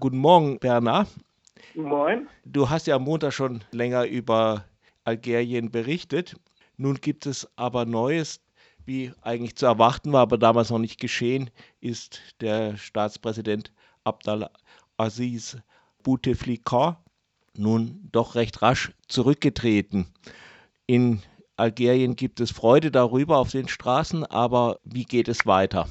Guten Morgen, Bernhard. Moin. Du hast ja am Montag schon länger über Algerien berichtet. Nun gibt es aber Neues, wie eigentlich zu erwarten war, aber damals noch nicht geschehen, ist der Staatspräsident Abdelaziz Bouteflika nun doch recht rasch zurückgetreten. In Algerien gibt es Freude darüber auf den Straßen, aber wie geht es weiter?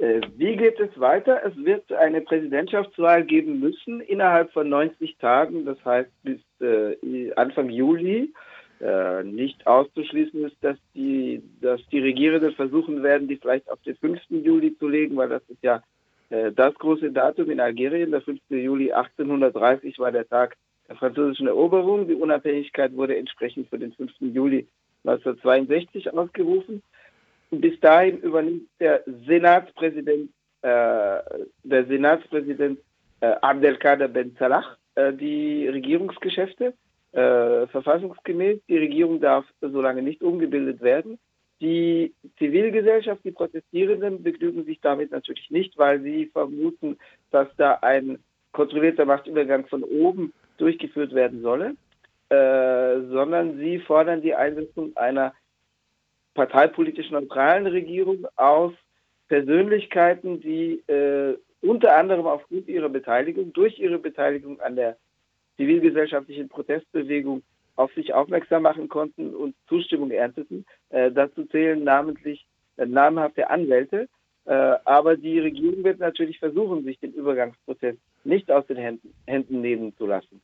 Äh, wie geht es weiter? Es wird eine Präsidentschaftswahl geben müssen innerhalb von 90 Tagen, das heißt bis äh, Anfang Juli. Äh, nicht auszuschließen ist, dass die, dass die Regierenden versuchen werden, die vielleicht auf den 5. Juli zu legen, weil das ist ja das große Datum in Algerien. Der 5. Juli 1830 war der Tag der französischen Eroberung. Die Unabhängigkeit wurde entsprechend für den 5. Juli 1962 ausgerufen. Bis dahin übernimmt der Senatspräsident, äh, der Senatspräsident äh, Abdelkader Ben Salah äh, die Regierungsgeschäfte äh, verfassungsgemäß. Die Regierung darf so lange nicht umgebildet werden. Die Zivilgesellschaft, die Protestierenden begnügen sich damit natürlich nicht, weil sie vermuten, dass da ein kontrollierter Machtübergang von oben durchgeführt werden solle, äh, sondern sie fordern die Einsetzung einer parteipolitisch neutralen Regierung aus Persönlichkeiten, die äh, unter anderem aufgrund ihrer Beteiligung, durch ihre Beteiligung an der zivilgesellschaftlichen Protestbewegung auf sich aufmerksam machen konnten und Zustimmung ernteten. Äh, dazu zählen namentlich äh, namhafte Anwälte. Äh, aber die Regierung wird natürlich versuchen, sich den Übergangsprozess nicht aus den Händen, Händen nehmen zu lassen.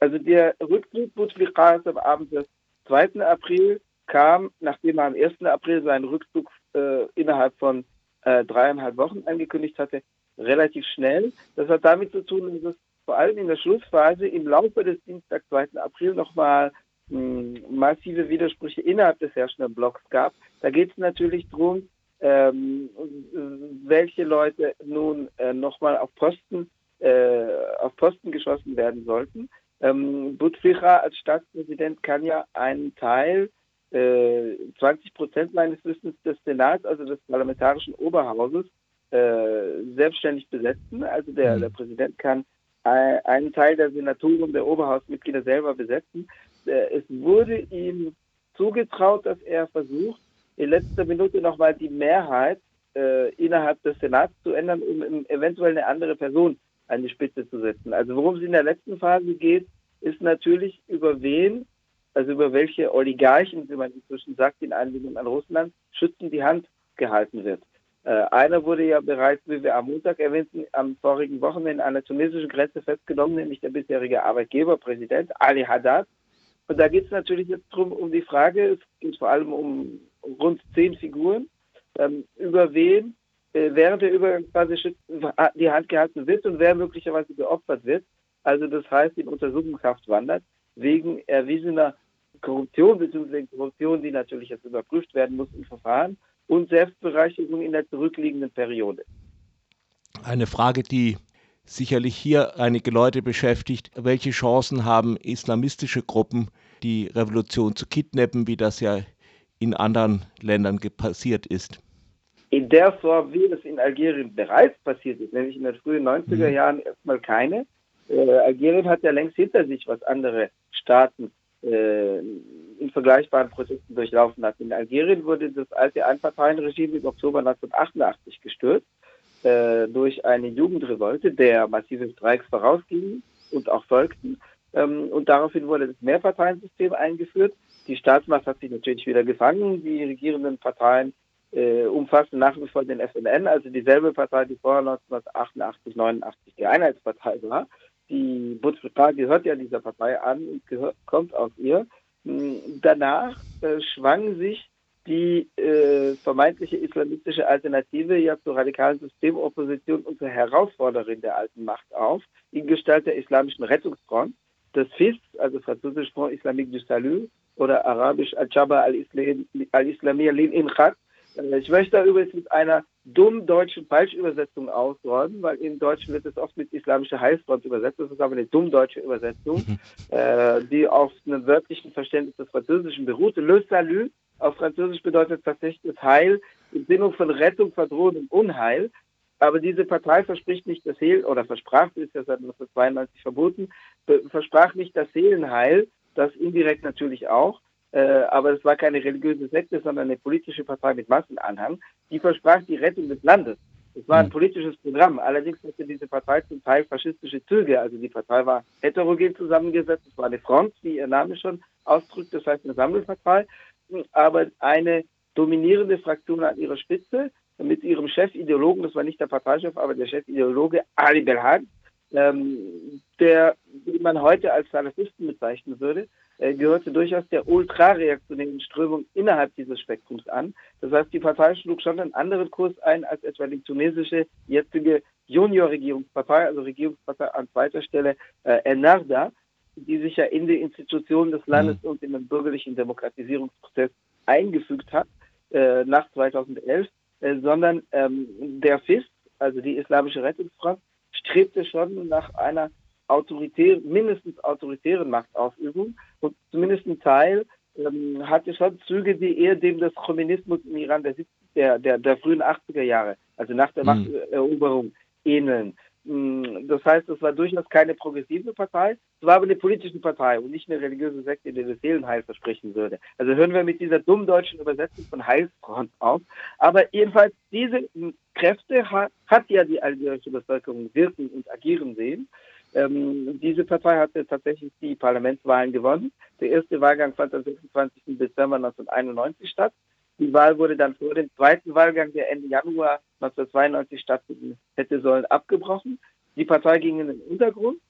Also der Rücktritt Bouteflikas am Abend des 2. April kam, nachdem er am 1. April seinen Rückzug äh, innerhalb von äh, dreieinhalb Wochen angekündigt hatte, relativ schnell. Das hat damit zu tun, dass es vor allem in der Schlussphase im Laufe des Dienstag, 2. April, nochmal hm, massive Widersprüche innerhalb des herrschenden Blocks gab. Da geht es natürlich darum, ähm, welche Leute nun äh, nochmal auf Posten äh, auf Posten geschossen werden sollten. Ähm, Bouteflika als Staatspräsident kann ja einen Teil, äh, 20 Prozent meines Wissens des Senats, also des parlamentarischen Oberhauses, äh, selbstständig besetzen. Also der, mhm. der Präsident kann einen Teil der Senatoren, der Oberhausmitglieder selber besetzen. Äh, es wurde ihm zugetraut, dass er versucht, in letzter Minute nochmal die Mehrheit äh, innerhalb des Senats zu ändern, um eventuell eine andere Person an die Spitze zu setzen. Also worum es in der letzten Phase geht, ist natürlich über wen, also über welche Oligarchen, wie man inzwischen sagt, in Anlehnung an Russland, schützend die Hand gehalten wird. Äh, einer wurde ja bereits, wie wir am Montag erwähnten, am vorigen Wochenende an der tunesischen Grenze festgenommen, nämlich der bisherige Arbeitgeberpräsident Ali Haddad. Und da geht es natürlich jetzt drum um die Frage, es geht vor allem um rund zehn Figuren, ähm, über wen äh, während der Übergangsphase die Hand gehalten wird und wer möglicherweise geopfert wird. Also das heißt, in Untersuchungshaft wandert, wegen erwiesener Korruption, beziehungsweise Korruption, die natürlich jetzt überprüft werden muss im Verfahren und Selbstbereicherung in der zurückliegenden Periode. Eine Frage, die sicherlich hier einige Leute beschäftigt. Welche Chancen haben islamistische Gruppen, die Revolution zu kidnappen, wie das ja in anderen Ländern passiert ist? In der Form, wie es in Algerien bereits passiert ist, nämlich in den frühen 90er mhm. Jahren erstmal keine. Äh, Algerien hat ja längst hinter sich, was andere Staaten äh, in vergleichbaren Prozessen durchlaufen hat. In Algerien wurde das alte Einparteienregime im Oktober 1988 gestürzt äh, durch eine Jugendrevolte, der massive Streiks vorausgingen und auch folgten. Ähm, und daraufhin wurde das Mehrparteiensystem eingeführt. Die Staatsmacht hat sich natürlich wieder gefangen. Die regierenden Parteien äh, umfassen nach wie vor den FNN, also dieselbe Partei, die vorher 1988, 89 die Einheitspartei war. Die Bouteflika gehört ja dieser Partei an gehört, kommt aus ihr. Hm, danach äh, schwang sich die äh, vermeintliche islamistische Alternative ja zur radikalen Systemopposition und zur Herausforderin der alten Macht auf, in Gestalt der Islamischen Rettungsfront, das FIS, also französisch Front Islamique du Salut oder arabisch Al-Jaba al-Islamiyya lil-Inqad, äh, ich möchte da übrigens mit einer dummen deutschen Falschübersetzung ausräumen, weil im Deutschen wird es oft mit islamischer Heilsfront übersetzt. Das ist aber eine dumm deutsche Übersetzung, mhm. äh, die auf einem wörtlichen Verständnis des Französischen beruhte. Le Salut auf Französisch bedeutet tatsächlich Heil im Sinne von Rettung, Verdrohung und Unheil. aber diese Partei verspricht nicht das Heil, oder versprach, ist ja seit 1992 verboten, versprach nicht das Seelenheil, das indirekt natürlich auch, äh, aber es war keine religiöse Sekte, sondern eine politische Partei mit Massenanhang, die versprach die Rettung des Landes. Es war ein hm. politisches Programm. Allerdings hatte diese Partei zum Teil faschistische Züge. Also die Partei war heterogen zusammengesetzt. Es war eine Front, wie ihr Name schon ausdrückt, das heißt eine Sammelpartei. Aber eine dominierende Fraktion an ihrer Spitze mit ihrem Chefideologen, das war nicht der Parteichef, aber der Chefideologe Ali Belhad, ähm, der, wie man heute als Salafisten bezeichnen würde, gehörte durchaus der ultrareaktionären Strömung innerhalb dieses Spektrums an. Das heißt, die Partei schlug schon einen anderen Kurs ein als etwa die tunesische jetzige Junior-Regierungspartei, also Regierungspartei an zweiter Stelle äh, Ennarda, die sich ja in die Institutionen des Landes mhm. und in den bürgerlichen Demokratisierungsprozess eingefügt hat äh, nach 2011, äh, sondern ähm, der FIS, also die Islamische Rettungsfront, strebte schon nach einer autoritär, mindestens autoritären Machtausübung und zumindest ein Teil ähm, hatte schon Züge, die eher dem des Kommunismus im Iran der, der, der, der frühen 80er Jahre, also nach der mhm. Machteroberung, ähneln. Mm, das heißt, es war durchaus keine progressive Partei, es war aber eine politische Partei und nicht eine religiöse Sekte, die das Seelenheil versprechen würde. Also hören wir mit dieser dummen deutschen Übersetzung von Heilsfront auf. Aber jedenfalls, diese Kräfte hat, hat ja die algerische Bevölkerung wirken und agieren sehen. Ähm, diese Partei hatte tatsächlich die Parlamentswahlen gewonnen. Der erste Wahlgang fand am 26. Dezember 1991 statt. Die Wahl wurde dann vor dem zweiten Wahlgang, der Ende Januar 1992 stattfinden hätte sollen, abgebrochen. Die Partei ging in den Untergrund.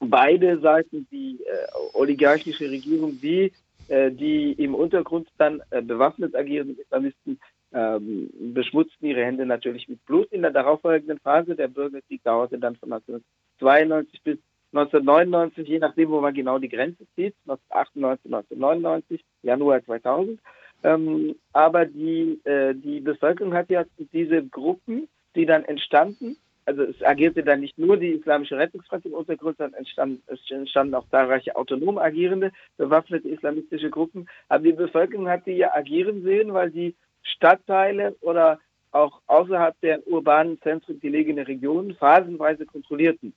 Beide Seiten, die äh, oligarchische Regierung, wie äh, die im Untergrund dann äh, bewaffnet agierenden Islamisten, ähm, beschmutzten ihre Hände natürlich mit Blut. In der darauffolgenden Phase, der Bürgerkrieg dauerte dann von 1992 bis 1999, je nachdem, wo man genau die Grenze zieht, 1998, 1999, Januar 2000. Ähm, aber die, äh, die Bevölkerung hat ja diese Gruppen, die dann entstanden, also es agierte dann nicht nur die Islamische Rettungsfront im Untergrund, sondern entstanden, es entstanden auch zahlreiche autonom agierende, bewaffnete islamistische Gruppen. Aber die Bevölkerung hat die ja agieren sehen, weil die Stadtteile oder auch außerhalb der urbanen Zentren gelegene Regionen phasenweise kontrollierten.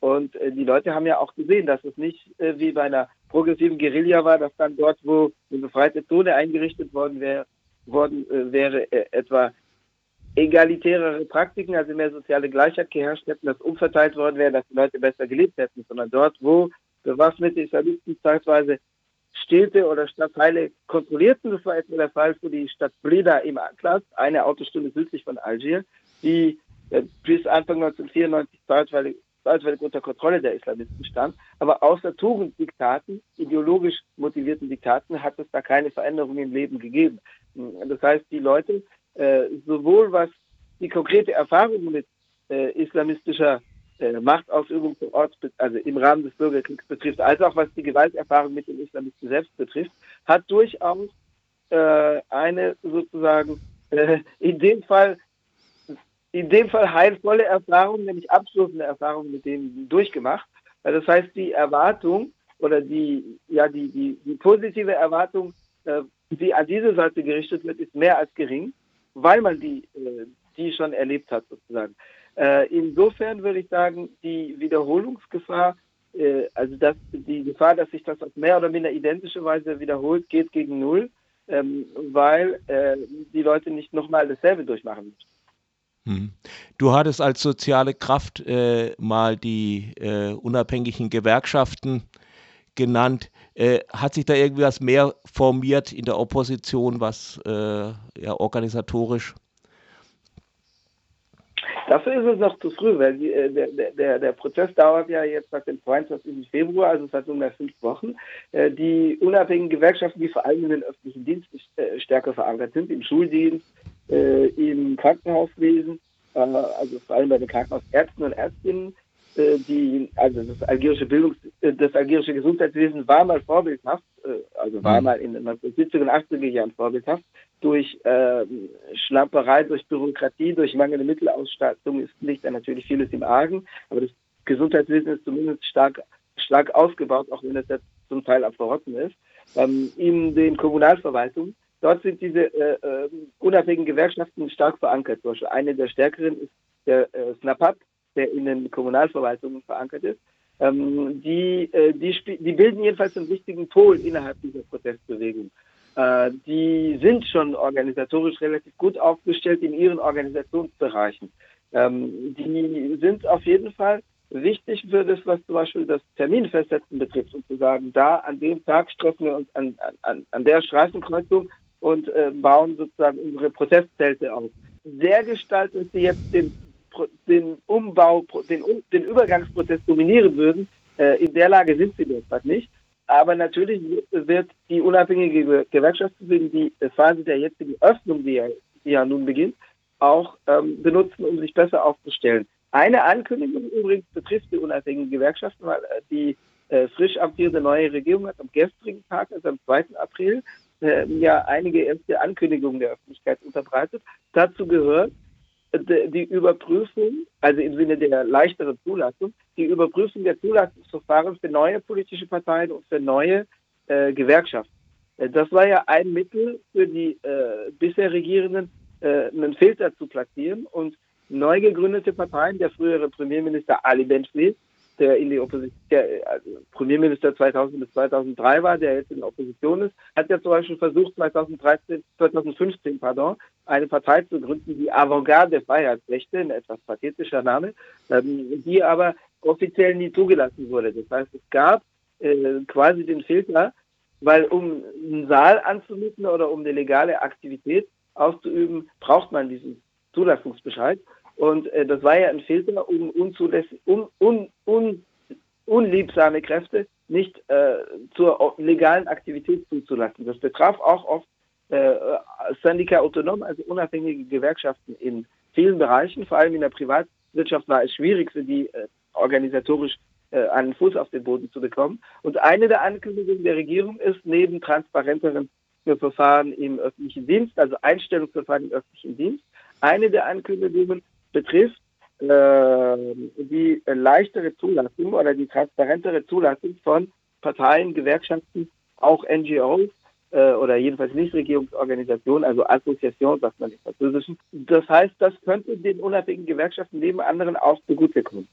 Und äh, die Leute haben ja auch gesehen, dass es nicht äh, wie bei einer progressiven Guerilla war, dass dann dort, wo eine befreite Zone eingerichtet worden wäre, worden äh, wäre, äh, etwa egalitärere Praktiken, also mehr soziale Gleichheit geherrscht hätten, dass umverteilt worden wäre, dass die Leute besser gelebt hätten, sondern dort, wo bewaffnete Islamisten zeitweise Städte oder Stadtteile kontrollierten. Das war etwa der Fall für die Stadt Breda im Atlas, eine Autostunde südlich von Algier, die äh, bis Anfang 1994 zeitweilig zeitweilig unter Kontrolle der Islamisten stand. Aber außer Tugenddiktaten, ideologisch motivierten Diktaten, hat es da keine Veränderung im Leben gegeben. Das heißt, die Leute, äh, sowohl was die konkrete Erfahrung mit äh, islamistischer äh, Machtausübung vor Ort, also im Rahmen des Bürgerkriegs betrifft, als auch was die Gewalterfahrung mit den Islamisten selbst betrifft, hat durchaus äh, eine sozusagen in dem Fall in dem Fall heilvolle Erfahrungen, nämlich abschließende Erfahrungen mit denen durchgemacht. Das heißt, die Erwartung oder die, ja, die, die, die positive Erwartung, äh, die an diese Seite gerichtet wird, ist mehr als gering, weil man die, äh, die schon erlebt hat, sozusagen. Äh, insofern würde ich sagen, die Wiederholungsgefahr, also dass die Gefahr, dass sich das auf mehr oder minder identische Weise wiederholt, geht gegen Null, ähm, weil die Leute nicht nochmal dasselbe durchmachen müssen. Hm. Du hattest als soziale Kraft äh, mal die äh, unabhängigen Gewerkschaften genannt. Äh, hat sich da irgendwas mehr formiert in der Opposition, was äh, ja organisatorisch? Dafür ist es noch zu früh, weil die, äh, der, der, der Prozess dauert ja jetzt seit dem 22. Februar, also seit nunmehr fünf Wochen. Äh, die unabhängigen Gewerkschaften, die vor allem in den öffentlichen Dienst stärker verankert sind, im Schuldienst, äh, im Krankenhauswesen, äh, also vor allem bei den Krankenhausärzten und Ärztinnen, äh, die, also das algerische Bildungs-, äh, das algerische Gesundheitswesen war mal vorbildhaft, äh, also war mhm. mal in den 1970er und 80er Jahren vorbildhaft, durch ähm, Schlamperei, durch Bürokratie, durch mangelnde Mittelausstattung ist, liegt da natürlich vieles im Argen, aber das Gesundheitswesen ist zumindest stark, stark ausgebaut, auch wenn es jetzt zum Teil am Verrotten ist. Ähm, in den Kommunalverwaltungen Dort sind diese äh, äh, unabhängigen Gewerkschaften stark verankert. Zum Beispiel eine der stärkeren ist der äh, SNAPAP, der in den Kommunalverwaltungen verankert ist. Ähm, die, äh, die, die bilden jedenfalls einen wichtigen Pol innerhalb dieser Protestbewegung. Äh, die sind schon organisatorisch relativ gut aufgestellt in ihren Organisationsbereichen. Ähm, die sind auf jeden Fall wichtig für das, was zum Beispiel das Terminfestsetzen betrifft und zu sagen, da an dem Tag treffen wir uns an, an, an der Straßenkreuzung und äh, bauen sozusagen unsere Protestzelte auf. Der Gestalt, dass sie jetzt den, den Umbau, den, den Übergangsprozess dominieren würden, äh, in der Lage sind sie derzeit nicht. Aber natürlich wird die unabhängige Gewerkschaftsbewegung die Phase der jetzigen Öffnung, die ja, die ja nun beginnt, auch ähm, benutzen, um sich besser aufzustellen. Eine Ankündigung übrigens betrifft die unabhängigen Gewerkschaften, weil äh, die äh, frisch amtierende neue Regierung hat am gestrigen Tag, also am 2. April, ja einige erste Ankündigungen der Öffentlichkeit unterbreitet. Dazu gehört äh, die Überprüfung, also im Sinne der leichteren Zulassung, die Überprüfung der Zulassungsverfahren für neue politische Parteien und für neue äh, Gewerkschaften. Äh, das war ja ein Mittel für die äh, bisher Regierenden, äh, einen Filter zu platzieren und neu gegründete Parteien, der frühere Premierminister Ali Benchli, der in die Opposition, der also Premierminister 2000 bis 2003 war, der jetzt in der Opposition ist, hat ja zum Beispiel versucht, 2013, 2015, pardon, eine Partei zu gründen, die Avantgarde der Freiheitsrechte, ein etwas pathetischer Name, ähm, die aber offiziell nie zugelassen wurde. Das heißt, es gab äh, quasi den Filter, weil um einen Saal anzumieten oder um eine legale Aktivität auszuüben, braucht man diesen Zulassungsbescheid. Und äh, das war ja ein Filter, um un, un, un, unliebsame Kräfte nicht äh, zur legalen Aktivität zuzulassen. Das betraf auch oft äh, Syndica Autonom, also unabhängige Gewerkschaften in vielen Bereichen, vor allem in der Privatwirtschaft war es schwierig für die äh, organisatorisch äh, einen Fuß auf den Boden zu bekommen. Und eine der Ankündigungen der Regierung ist, neben transparenteren Verfahren im öffentlichen Dienst, also Einstellungsverfahren im öffentlichen Dienst, eine der Ankündigungen betrifft äh, die leichtere Zulassung oder die transparentere Zulassung von Parteien, Gewerkschaften, auch NGOs äh, oder jedenfalls Nichtregierungsorganisationen, also Association, sagt man im Französischen. Das heißt, das könnte den unabhängigen Gewerkschaften neben anderen auch zugutekommen.